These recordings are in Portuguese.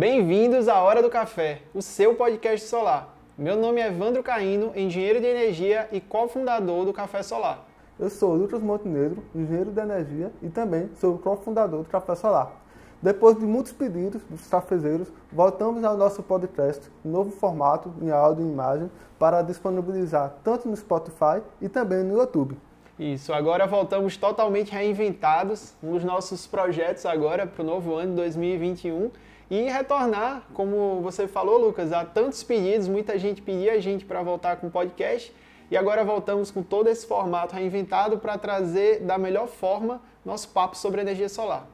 Bem-vindos à Hora do Café, o seu podcast solar. Meu nome é Evandro Caíno, engenheiro de energia e cofundador do Café Solar. Eu sou Lucas Montenegro, engenheiro de energia e também sou cofundador do Café Solar. Depois de muitos pedidos dos cafezeiros, voltamos ao nosso podcast, novo formato, em áudio e imagem, para disponibilizar tanto no Spotify e também no YouTube. Isso, agora voltamos totalmente reinventados, dos nossos projetos agora para o novo ano de 2021 e retornar, como você falou, Lucas, há tantos pedidos, muita gente pedia a gente para voltar com o podcast e agora voltamos com todo esse formato reinventado para trazer da melhor forma nosso papo sobre energia solar.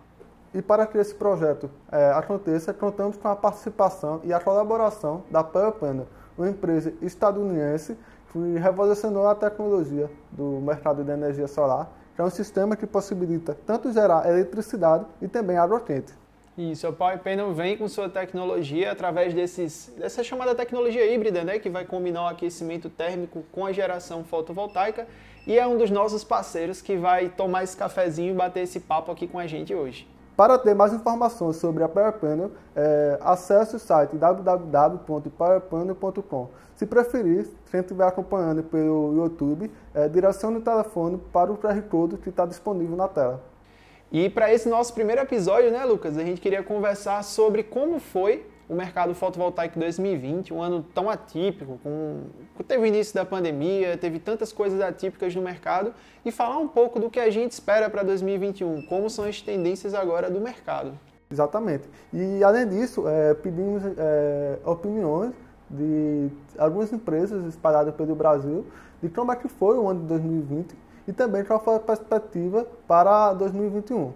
E para que esse projeto é, aconteça, contamos com a participação e a colaboração da Panel, uma empresa estadunidense que revolucionou a tecnologia do mercado de energia solar, que é um sistema que possibilita tanto gerar eletricidade e também água quente. Isso, a Power Panel vem com sua tecnologia através desses, dessa chamada tecnologia híbrida, né, que vai combinar o aquecimento térmico com a geração fotovoltaica e é um dos nossos parceiros que vai tomar esse cafezinho e bater esse papo aqui com a gente hoje. Para ter mais informações sobre a Power Panel, é, acesse o site www.powerpanel.com. Se preferir, quem estiver acompanhando pelo YouTube, é, direcione o telefone para o QR Code que está disponível na tela. E para esse nosso primeiro episódio, né, Lucas, a gente queria conversar sobre como foi o mercado fotovoltaico 2020, um ano tão atípico, com, teve o início da pandemia, teve tantas coisas atípicas no mercado, e falar um pouco do que a gente espera para 2021, como são as tendências agora do mercado. Exatamente. E além disso, é, pedimos é, opiniões de algumas empresas espalhadas pelo Brasil de como é que foi o ano de 2020 e também qual foi a perspectiva para 2021.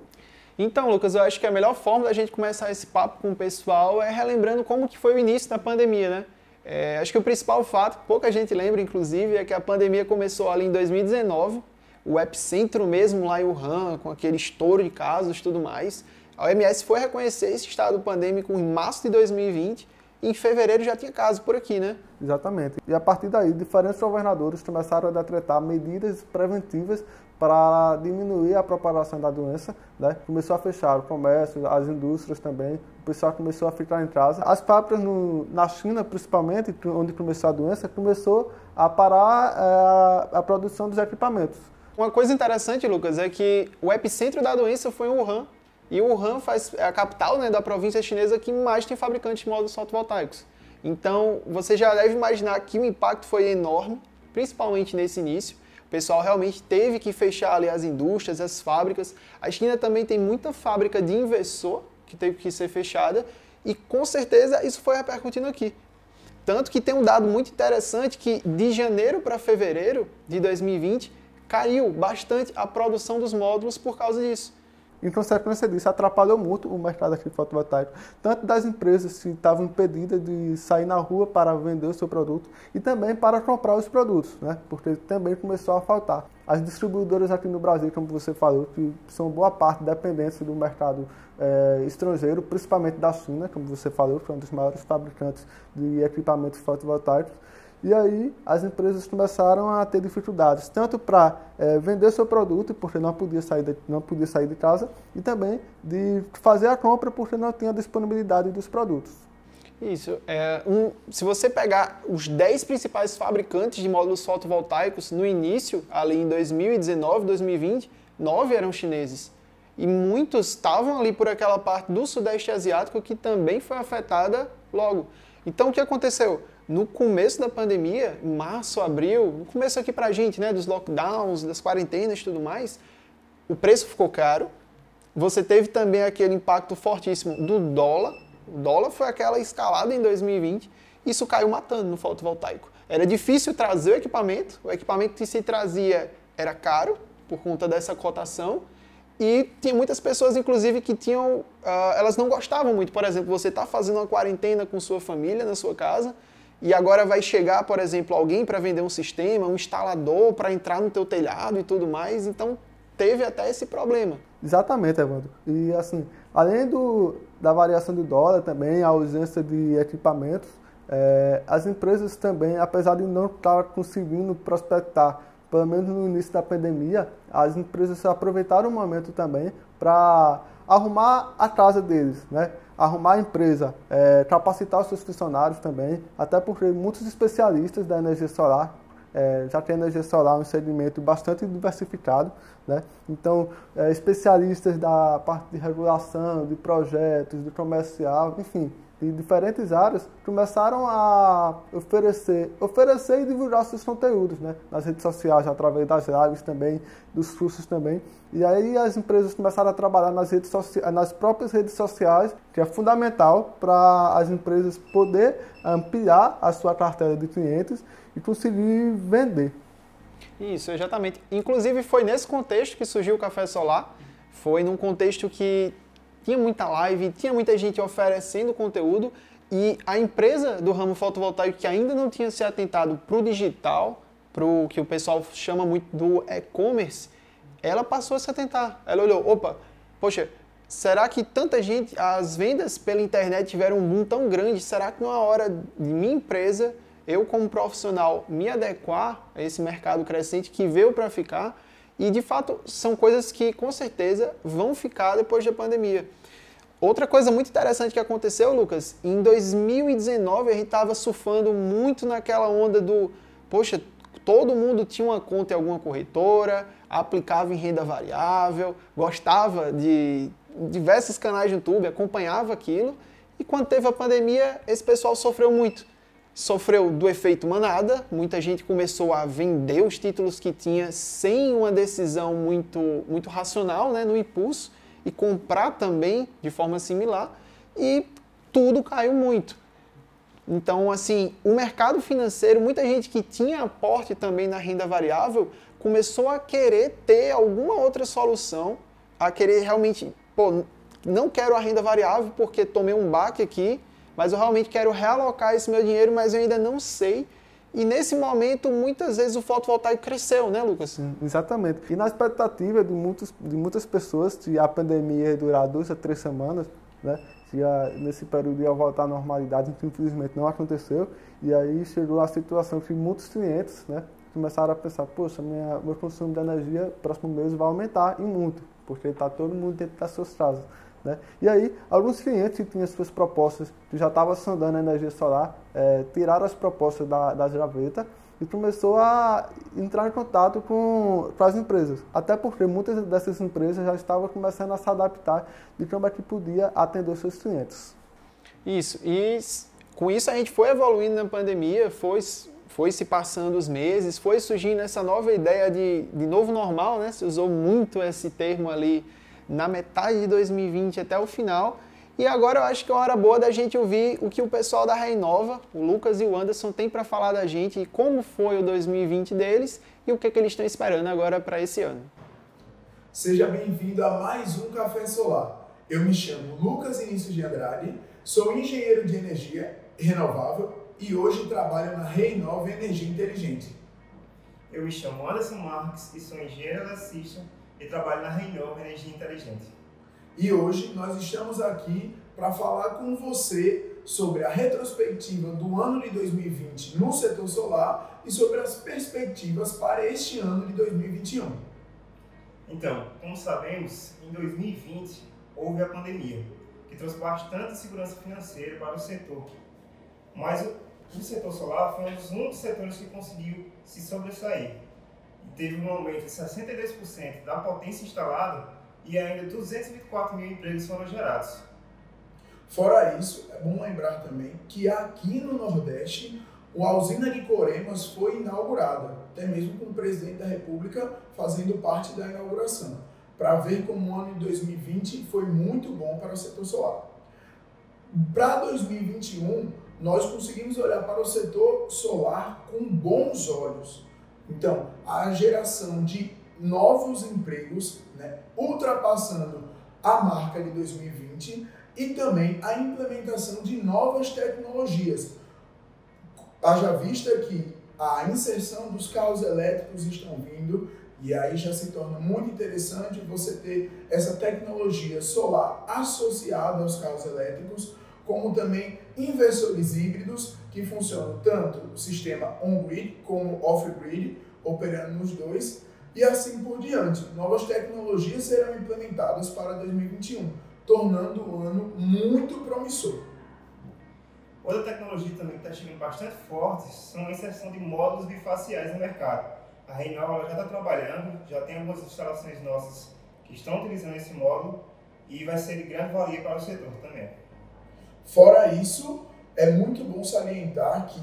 Então, Lucas, eu acho que a melhor forma da gente começar esse papo com o pessoal é relembrando como que foi o início da pandemia, né? É, acho que o principal fato, pouca gente lembra, inclusive, é que a pandemia começou ali em 2019, o epicentro mesmo lá em Wuhan, com aquele estouro de casos e tudo mais. A OMS foi reconhecer esse estado pandêmico em março de 2020 e em fevereiro já tinha casos por aqui, né? Exatamente. E a partir daí, diferentes governadores começaram a decretar medidas preventivas para diminuir a propagação da doença. Né? Começou a fechar o comércio, as indústrias também, o pessoal começou a ficar em casa. As fábricas no, na China, principalmente, onde começou a doença, começou a parar é, a produção dos equipamentos. Uma coisa interessante, Lucas, é que o epicentro da doença foi em Wuhan. E Wuhan faz, é a capital né, da província chinesa que mais tem fabricantes de módulos fotovoltaicos. Então, você já deve imaginar que o impacto foi enorme, principalmente nesse início. O pessoal realmente teve que fechar ali as indústrias, as fábricas. A China também tem muita fábrica de inversor que teve que ser fechada e com certeza isso foi repercutindo aqui. Tanto que tem um dado muito interessante que de janeiro para fevereiro de 2020 caiu bastante a produção dos módulos por causa disso. Em consequência disso, atrapalhou muito o mercado aqui fotovoltaico, tanto das empresas que estavam impedidas de sair na rua para vender o seu produto e também para comprar os produtos, né? porque também começou a faltar. As distribuidoras aqui no Brasil, como você falou, que são boa parte dependentes do mercado é, estrangeiro, principalmente da China, como você falou, que é um dos maiores fabricantes de equipamentos fotovoltaicos, e aí as empresas começaram a ter dificuldades, tanto para é, vender seu produto, porque não podia, sair de, não podia sair de casa, e também de fazer a compra, porque não tinha disponibilidade dos produtos. Isso. É, um, se você pegar os 10 principais fabricantes de módulos fotovoltaicos no início, ali em 2019, 2020, nove eram chineses. E muitos estavam ali por aquela parte do Sudeste Asiático que também foi afetada logo. Então o que aconteceu? No começo da pandemia, em março, abril, no começo aqui pra gente, né, dos lockdowns, das quarentenas e tudo mais, o preço ficou caro. Você teve também aquele impacto fortíssimo do dólar. O dólar foi aquela escalada em 2020. Isso caiu matando no fotovoltaico. Era difícil trazer o equipamento. O equipamento que se trazia era caro por conta dessa cotação. E tinha muitas pessoas, inclusive, que tinham, uh, elas não gostavam muito. Por exemplo, você está fazendo uma quarentena com sua família na sua casa, e agora vai chegar, por exemplo, alguém para vender um sistema, um instalador para entrar no teu telhado e tudo mais. Então teve até esse problema. Exatamente, Evandro. E assim, além do, da variação do dólar também, a ausência de equipamentos, é, as empresas também, apesar de não estar conseguindo prospectar, pelo menos no início da pandemia, as empresas aproveitaram o momento também para arrumar a casa deles, né? arrumar a empresa, é, capacitar os seus funcionários também, até porque muitos especialistas da energia solar é, já tem energia solar um segmento bastante diversificado, né? Então, é, especialistas da parte de regulação, de projetos, de comercial, enfim, de diferentes áreas começaram a oferecer, oferecer e divulgar seus conteúdos, né? Nas redes sociais, através das lives também, dos cursos também. E aí as empresas começaram a trabalhar nas redes sociais, nas próprias redes sociais, que é fundamental para as empresas poder ampliar a sua carteira de clientes e conseguir vender. Isso, exatamente. Inclusive foi nesse contexto que surgiu o Café Solar. Foi num contexto que tinha muita live, tinha muita gente oferecendo conteúdo e a empresa do ramo fotovoltaico que ainda não tinha se atentado para o digital, para o que o pessoal chama muito do e-commerce, ela passou a se atentar. Ela olhou, opa, poxa, será que tanta gente, as vendas pela internet tiveram um boom tão grande, será que não é hora de minha empresa, eu como profissional, me adequar a esse mercado crescente que veio para ficar? E de fato são coisas que com certeza vão ficar depois da pandemia. Outra coisa muito interessante que aconteceu, Lucas, em 2019 a gente estava surfando muito naquela onda do, poxa, todo mundo tinha uma conta em alguma corretora, aplicava em renda variável, gostava de diversos canais de YouTube, acompanhava aquilo, e quando teve a pandemia, esse pessoal sofreu muito sofreu do efeito manada, muita gente começou a vender os títulos que tinha sem uma decisão muito, muito racional, né, no impulso, e comprar também de forma similar, e tudo caiu muito. Então, assim, o mercado financeiro, muita gente que tinha aporte também na renda variável, começou a querer ter alguma outra solução, a querer realmente, pô, não quero a renda variável porque tomei um baque aqui, mas eu realmente quero realocar esse meu dinheiro, mas eu ainda não sei. E nesse momento, muitas vezes o fotovoltaico cresceu, né, Lucas? Exatamente. E na expectativa de, muitos, de muitas pessoas, se a pandemia ia durar duas a três semanas, né, se a, nesse período ia voltar à normalidade, infelizmente não aconteceu, e aí chegou a situação que muitos clientes né, começaram a pensar, poxa, minha, meu consumo de energia próximo mês vai aumentar e muito, porque está todo mundo dentro das suas casas. Né? E aí, alguns clientes que tinham suas propostas, que já estavam sondando a energia solar, é, tiraram as propostas da, das gavetas e começou a entrar em contato com, com as empresas. Até porque muitas dessas empresas já estavam começando a se adaptar de como é que podia atender seus clientes. Isso, e com isso a gente foi evoluindo na pandemia, foi, foi se passando os meses, foi surgindo essa nova ideia de, de novo normal, né? Se usou muito esse termo ali na metade de 2020 até o final. E agora eu acho que é uma hora boa da gente ouvir o que o pessoal da Reinova, o Lucas e o Anderson, tem para falar da gente e como foi o 2020 deles e o que, é que eles estão esperando agora para esse ano. Seja bem-vindo a mais um Café Solar. Eu me chamo Lucas Início de Andrade, sou engenheiro de energia renovável e hoje trabalho na Reinova Energia Inteligente. Eu me chamo Anderson Marques e sou engenheiro eletricista e trabalho na Renova Energia Inteligente. E hoje nós estamos aqui para falar com você sobre a retrospectiva do ano de 2020 no setor solar e sobre as perspectivas para este ano de 2021. Então, como sabemos, em 2020 houve a pandemia, que trouxe bastante segurança financeira para o setor. Mas o setor solar foi um dos únicos setores que conseguiu se sobressair teve um aumento de 62% da potência instalada e ainda 224 mil empregos foram gerados. Fora isso, é bom lembrar também que aqui no Nordeste a usina de Coremas foi inaugurada, até mesmo com o presidente da República fazendo parte da inauguração, para ver como o ano de 2020 foi muito bom para o setor solar. Para 2021, nós conseguimos olhar para o setor solar com bons olhos então, a geração de novos empregos, né, ultrapassando a marca de 2020 e também a implementação de novas tecnologias. Haja vista que a inserção dos carros elétricos estão vindo e aí já se torna muito interessante você ter essa tecnologia solar associada aos carros elétricos, como também inversores híbridos que funcionam tanto o sistema on-grid como off-grid, operando nos dois, e assim por diante. Novas tecnologias serão implementadas para 2021, tornando o ano muito promissor. Outra tecnologia também que está chegando bastante forte são a inserção de módulos bifaciais no mercado. A Reinal já está trabalhando, já tem algumas instalações nossas que estão utilizando esse módulo e vai ser de grande valia para o setor também. Fora isso, é muito bom salientar que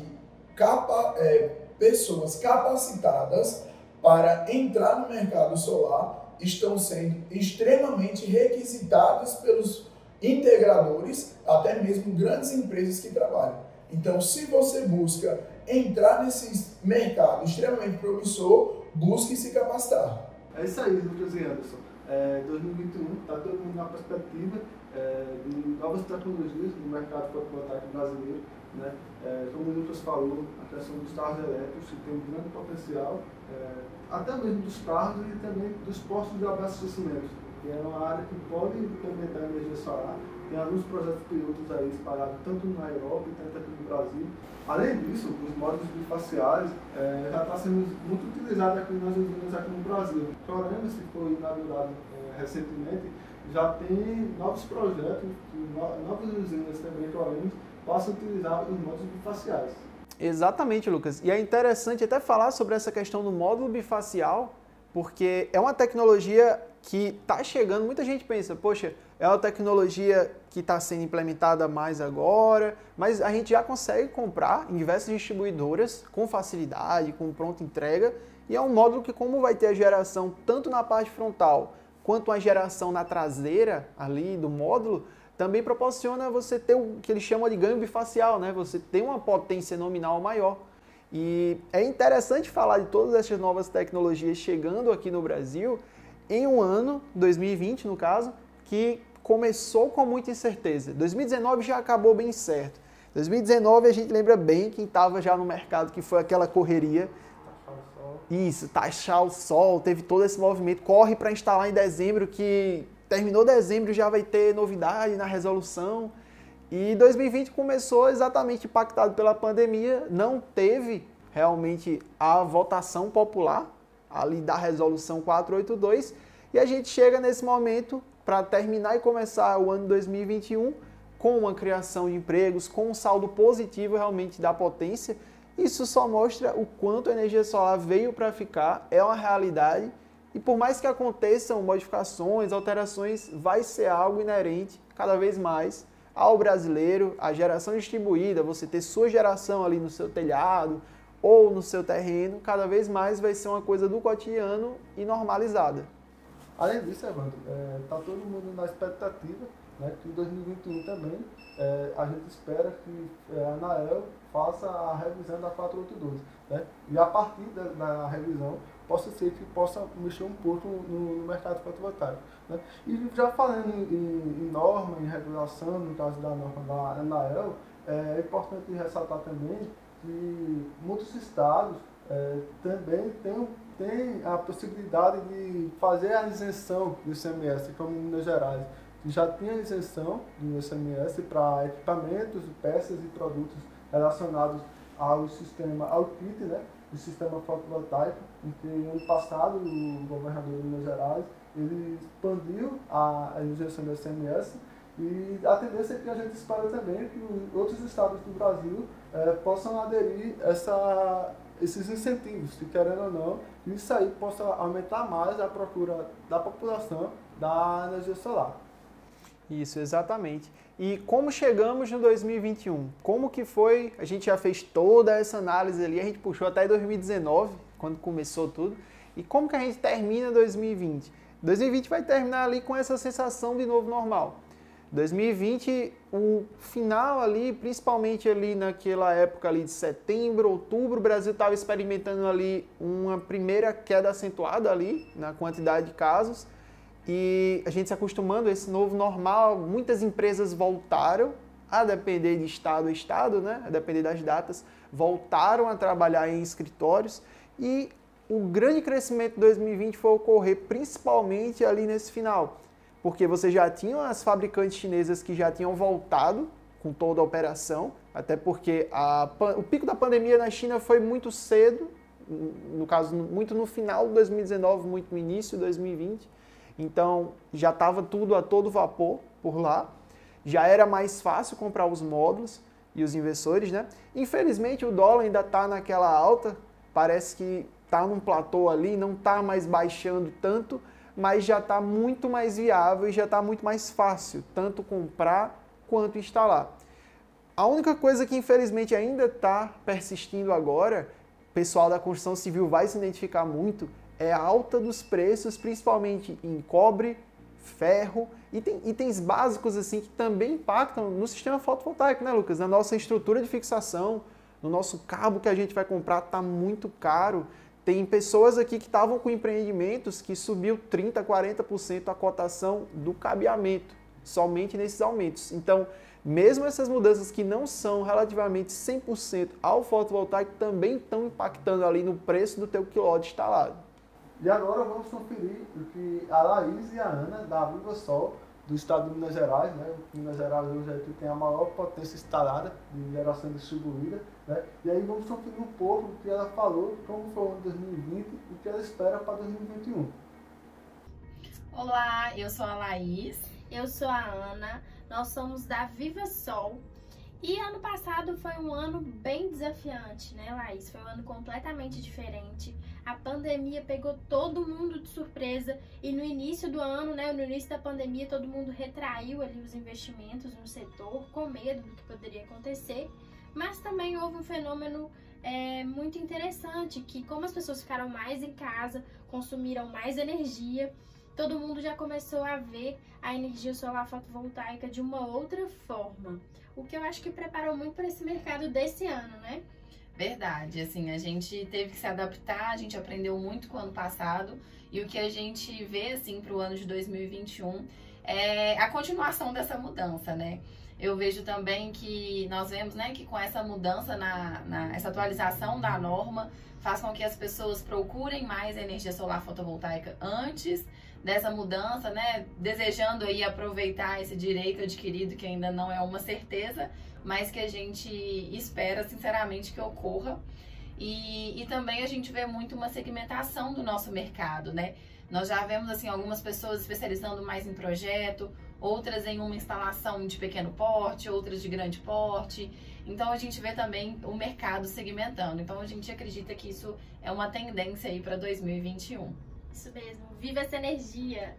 capa, é, pessoas capacitadas para entrar no mercado solar estão sendo extremamente requisitadas pelos integradores, até mesmo grandes empresas que trabalham. Então, se você busca entrar nesse mercado extremamente promissor, busque se capacitar. É isso aí, Lucas e Anderson. É, 2021 está todo mundo na perspectiva é, de novas tecnologias no mercado fotovoltaico brasileiro. Né? É, como o Lucas falou, a questão dos carros elétricos que tem um grande potencial, é, até mesmo dos carros e também dos postos de abastecimento que é uma área que pode implementar energia solar. Tem alguns projetos pilotos aí espalhados tanto na Europa tanto aqui no Brasil. Além disso, os módulos bifaciais é, já está sendo muito utilizado aqui nas usinas aqui no Brasil. Florence, que foi inaugurado é, recentemente, já tem novos projetos, novas usinas também, Florence, possam utilizar os módulos bifaciais. Exatamente, Lucas. E é interessante até falar sobre essa questão do módulo bifacial, porque é uma tecnologia que está chegando. Muita gente pensa, poxa, é uma tecnologia que está sendo implementada mais agora, mas a gente já consegue comprar em diversas distribuidoras com facilidade, com pronta entrega, e é um módulo que, como vai ter a geração tanto na parte frontal quanto a geração na traseira ali do módulo, também proporciona você ter o que eles chamam de ganho bifacial, né? Você tem uma potência nominal maior. E é interessante falar de todas essas novas tecnologias chegando aqui no Brasil em um ano, 2020 no caso, que começou com muita incerteza. 2019 já acabou bem certo. 2019 a gente lembra bem quem estava já no mercado, que foi aquela correria. Isso, taxar o sol, teve todo esse movimento. Corre para instalar em dezembro, que terminou dezembro já vai ter novidade na resolução. E 2020 começou exatamente impactado pela pandemia, não teve realmente a votação popular ali da resolução 482 e a gente chega nesse momento para terminar e começar o ano 2021 com uma criação de empregos, com um saldo positivo realmente da potência. Isso só mostra o quanto a energia solar veio para ficar, é uma realidade e por mais que aconteçam modificações, alterações, vai ser algo inerente cada vez mais ao brasileiro, a geração distribuída, você ter sua geração ali no seu telhado ou no seu terreno, cada vez mais vai ser uma coisa do cotidiano e normalizada. Além disso, Evandro, está é, todo mundo na expectativa né, que em 2021 também é, a gente espera que é, a ANAEL faça a revisão da 482. Né, e a partir da, da revisão possa ser que possa mexer um pouco no, no mercado fotovoltaico. Né? E já falando em, em, norma, em regulação, no caso da norma da ANAEL, é importante ressaltar também que muitos estados é, também têm, têm a possibilidade de fazer a isenção do ICMS, como Minas Gerais, que já tinha isenção do ICMS para equipamentos, peças e produtos relacionados ao sistema, ao kit, né, do sistema fotovoltaico, em que ano passado o governador de Minas Gerais ele expandiu a isenção do ICMS e a tendência é que a gente espera também que outros estados do Brasil é, possam aderir essa, esses incentivos, querendo ou não, e isso aí possa aumentar mais a procura da população da energia solar. Isso, exatamente. E como chegamos no 2021? Como que foi? A gente já fez toda essa análise ali, a gente puxou até 2019, quando começou tudo. E como que a gente termina 2020? 2020 vai terminar ali com essa sensação de novo normal. 2020, o final ali, principalmente ali naquela época ali de setembro, outubro, o Brasil estava experimentando ali uma primeira queda acentuada ali na quantidade de casos. E a gente se acostumando a esse novo normal, muitas empresas voltaram a depender de estado a estado, né? a depender das datas, voltaram a trabalhar em escritórios. E o grande crescimento de 2020 foi ocorrer principalmente ali nesse final, porque você já tinha as fabricantes chinesas que já tinham voltado com toda a operação, até porque a, o pico da pandemia na China foi muito cedo, no caso, muito no final de 2019, muito no início de 2020. Então, já estava tudo a todo vapor por lá. Já era mais fácil comprar os módulos e os investidores, né? Infelizmente, o dólar ainda está naquela alta, parece que está num platô ali, não está mais baixando tanto, mas já está muito mais viável e já está muito mais fácil, tanto comprar quanto instalar. A única coisa que infelizmente ainda está persistindo agora, o pessoal da construção civil vai se identificar muito, é a alta dos preços, principalmente em cobre, ferro, e tem itens básicos assim que também impactam no sistema fotovoltaico, né, Lucas? Na nossa estrutura de fixação, no nosso cabo que a gente vai comprar está muito caro. Tem pessoas aqui que estavam com empreendimentos que subiu 30, 40% a cotação do cabeamento, somente nesses aumentos. Então, mesmo essas mudanças que não são relativamente 100% ao fotovoltaico também estão impactando ali no preço do teu quilowatt instalado. E agora vamos conferir o que a Laís e a Ana da Viva Sol do estado de Minas Gerais, né? Minas Gerais hoje é que tem a maior potência instalada de geração distribuída, né? E aí vamos conferir um pouco o que ela falou, como foi o ano 2020 e o que ela espera para 2021. Olá, eu sou a Laís. Eu sou a Ana. Nós somos da Viva Sol. E ano passado foi um ano bem desafiante, né, Laís? Foi um ano completamente diferente. A pandemia pegou todo mundo de surpresa e no início do ano, né, no início da pandemia, todo mundo retraiu ali os investimentos no setor com medo do que poderia acontecer. Mas também houve um fenômeno é, muito interessante que, como as pessoas ficaram mais em casa, consumiram mais energia, todo mundo já começou a ver a energia solar fotovoltaica de uma outra forma. O que eu acho que preparou muito para esse mercado desse ano, né? Verdade, assim, a gente teve que se adaptar, a gente aprendeu muito com o ano passado e o que a gente vê, assim, para o ano de 2021 é a continuação dessa mudança, né? Eu vejo também que nós vemos, né, que com essa mudança na, na essa atualização da norma faz com que as pessoas procurem mais energia solar fotovoltaica antes dessa mudança, né? Desejando aí aproveitar esse direito adquirido que ainda não é uma certeza, mas que a gente espera sinceramente que ocorra. E, e também a gente vê muito uma segmentação do nosso mercado, né? Nós já vemos assim algumas pessoas especializando mais em projeto, outras em uma instalação de pequeno porte, outras de grande porte. Então a gente vê também o mercado segmentando. Então a gente acredita que isso é uma tendência aí para 2021. Isso mesmo, viva essa energia.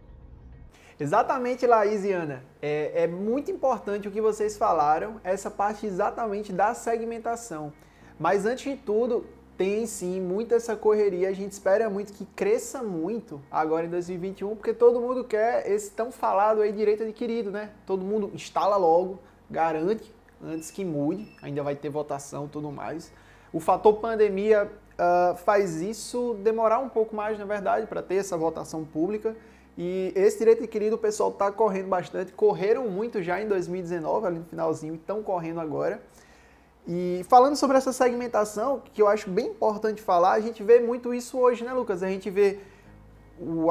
Exatamente, Laís e Ana. É, é, muito importante o que vocês falaram, essa parte exatamente da segmentação. Mas antes de tudo, tem sim muita essa correria. A gente espera muito que cresça muito agora em 2021, porque todo mundo quer esse tão falado aí direito adquirido, né? Todo mundo instala logo, garante antes que mude. Ainda vai ter votação tudo mais. O fator pandemia uh, faz isso demorar um pouco mais, na verdade, para ter essa votação pública. E esse direito adquirido o pessoal está correndo bastante, correram muito já em 2019, ali no finalzinho, e estão correndo agora. E falando sobre essa segmentação, que eu acho bem importante falar, a gente vê muito isso hoje, né, Lucas? A gente vê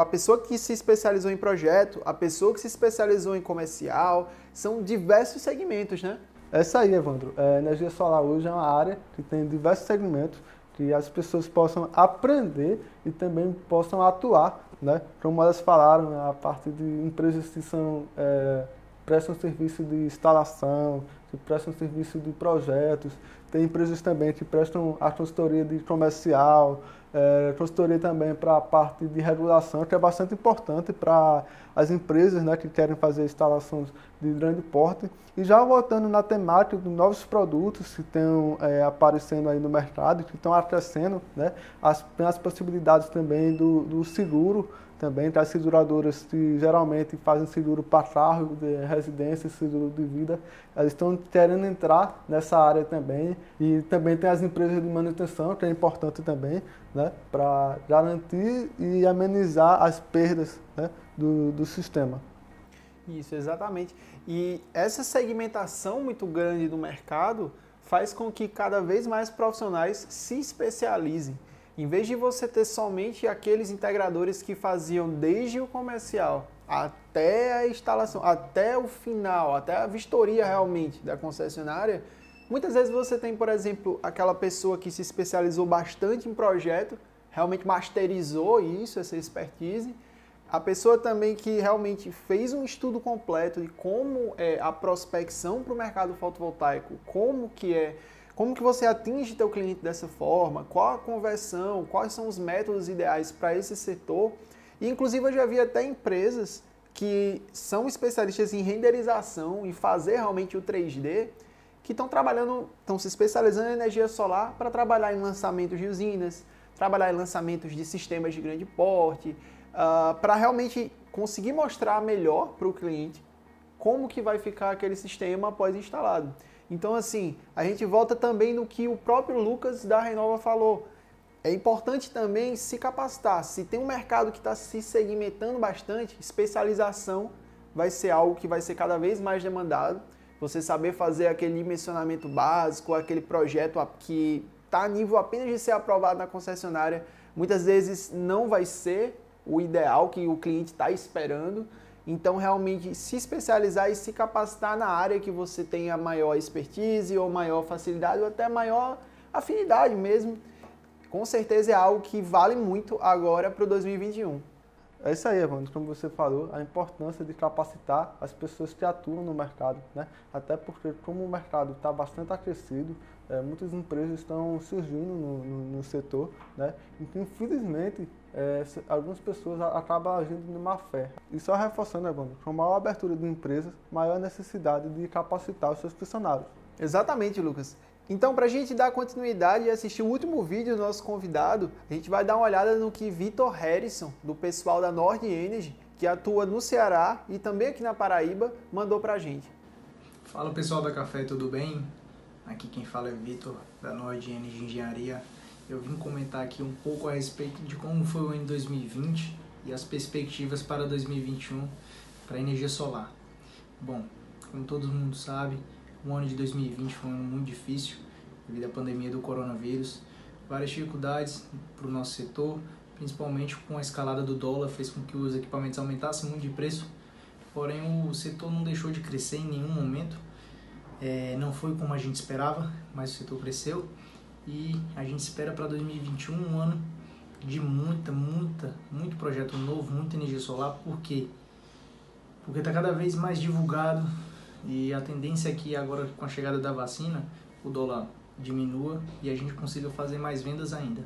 a pessoa que se especializou em projeto, a pessoa que se especializou em comercial, são diversos segmentos, né? É isso aí, Evandro. É, energia solar hoje é uma área que tem diversos segmentos que as pessoas possam aprender e também possam atuar, né? Como elas falaram, a parte de empresas que são é, prestam serviço de instalação, que prestam serviço de projetos, tem empresas também que prestam a consultoria de comercial, é, consultoria também para a parte de regulação, que é bastante importante para as empresas né, que querem fazer instalações de grande porte. E já voltando na temática de novos produtos que estão é, aparecendo aí no mercado, que estão acrescendo, né, as, as possibilidades também do, do seguro, também as seguradoras que geralmente fazem seguro para carro, de residência, seguro de vida, elas estão querendo entrar nessa área também. E também tem as empresas de manutenção, que é importante também, né, para garantir e amenizar as perdas né, do, do sistema. Isso, exatamente. E essa segmentação muito grande do mercado faz com que cada vez mais profissionais se especializem. Em vez de você ter somente aqueles integradores que faziam desde o comercial até a instalação, até o final, até a vistoria realmente da concessionária, Muitas vezes você tem, por exemplo, aquela pessoa que se especializou bastante em projeto, realmente masterizou isso, essa expertise. A pessoa também que realmente fez um estudo completo de como é a prospecção para o mercado fotovoltaico, como que é, como que você atinge teu cliente dessa forma, qual a conversão, quais são os métodos ideais para esse setor. E inclusive eu já vi até empresas que são especialistas em renderização e fazer realmente o 3D, que estão trabalhando, estão se especializando em energia solar para trabalhar em lançamentos de usinas, trabalhar em lançamentos de sistemas de grande porte, uh, para realmente conseguir mostrar melhor para o cliente como que vai ficar aquele sistema após instalado. Então, assim, a gente volta também no que o próprio Lucas da Renova falou. É importante também se capacitar. Se tem um mercado que está se segmentando bastante, especialização vai ser algo que vai ser cada vez mais demandado. Você saber fazer aquele dimensionamento básico, aquele projeto que está a nível apenas de ser aprovado na concessionária, muitas vezes não vai ser o ideal que o cliente está esperando. Então, realmente, se especializar e se capacitar na área que você tenha maior expertise ou maior facilidade ou até maior afinidade mesmo com certeza é algo que vale muito agora para o 2021. É isso aí, Evandro. Como você falou, a importância de capacitar as pessoas que atuam no mercado, né? Até porque, como o mercado está bastante aquecido, é, muitas empresas estão surgindo no, no, no setor, né? Então, infelizmente, é, algumas pessoas acabam agindo de má fé. E só reforçando, Evandro, com maior abertura de empresas, maior necessidade de capacitar os seus funcionários. Exatamente, Lucas. Então, para a gente dar continuidade e assistir o último vídeo do nosso convidado, a gente vai dar uma olhada no que Vitor Harrison, do pessoal da Nord Energy, que atua no Ceará e também aqui na Paraíba, mandou para a gente. Fala pessoal da Café, tudo bem? Aqui quem fala é Vitor, da Nord Energy Engenharia. Eu vim comentar aqui um pouco a respeito de como foi o ano 2020 e as perspectivas para 2021 para a energia solar. Bom, como todo mundo sabe, o ano de 2020 foi um ano muito difícil devido à pandemia do coronavírus. Várias dificuldades para o nosso setor, principalmente com a escalada do dólar, fez com que os equipamentos aumentassem muito de preço. Porém, o setor não deixou de crescer em nenhum momento. É, não foi como a gente esperava, mas o setor cresceu. E a gente espera para 2021 um ano de muita, muita, muito projeto novo, muita energia solar. Por quê? Porque está cada vez mais divulgado, e a tendência é que agora com a chegada da vacina, o dólar diminua e a gente consiga fazer mais vendas ainda.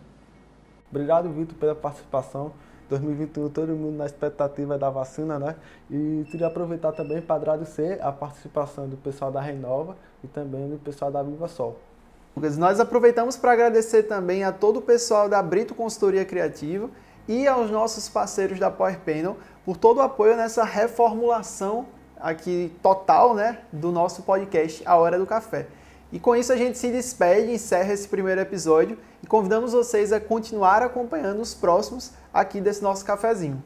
Obrigado, Vitor, pela participação. 2021, todo mundo na expectativa da vacina, né? E queria aproveitar também para agradecer a participação do pessoal da Renova e também do pessoal da Viva Sol. Nós aproveitamos para agradecer também a todo o pessoal da Brito Consultoria Criativa e aos nossos parceiros da Power Panel por todo o apoio nessa reformulação aqui total, né, do nosso podcast A Hora do Café. E com isso a gente se despede, encerra esse primeiro episódio e convidamos vocês a continuar acompanhando os próximos aqui desse nosso cafezinho.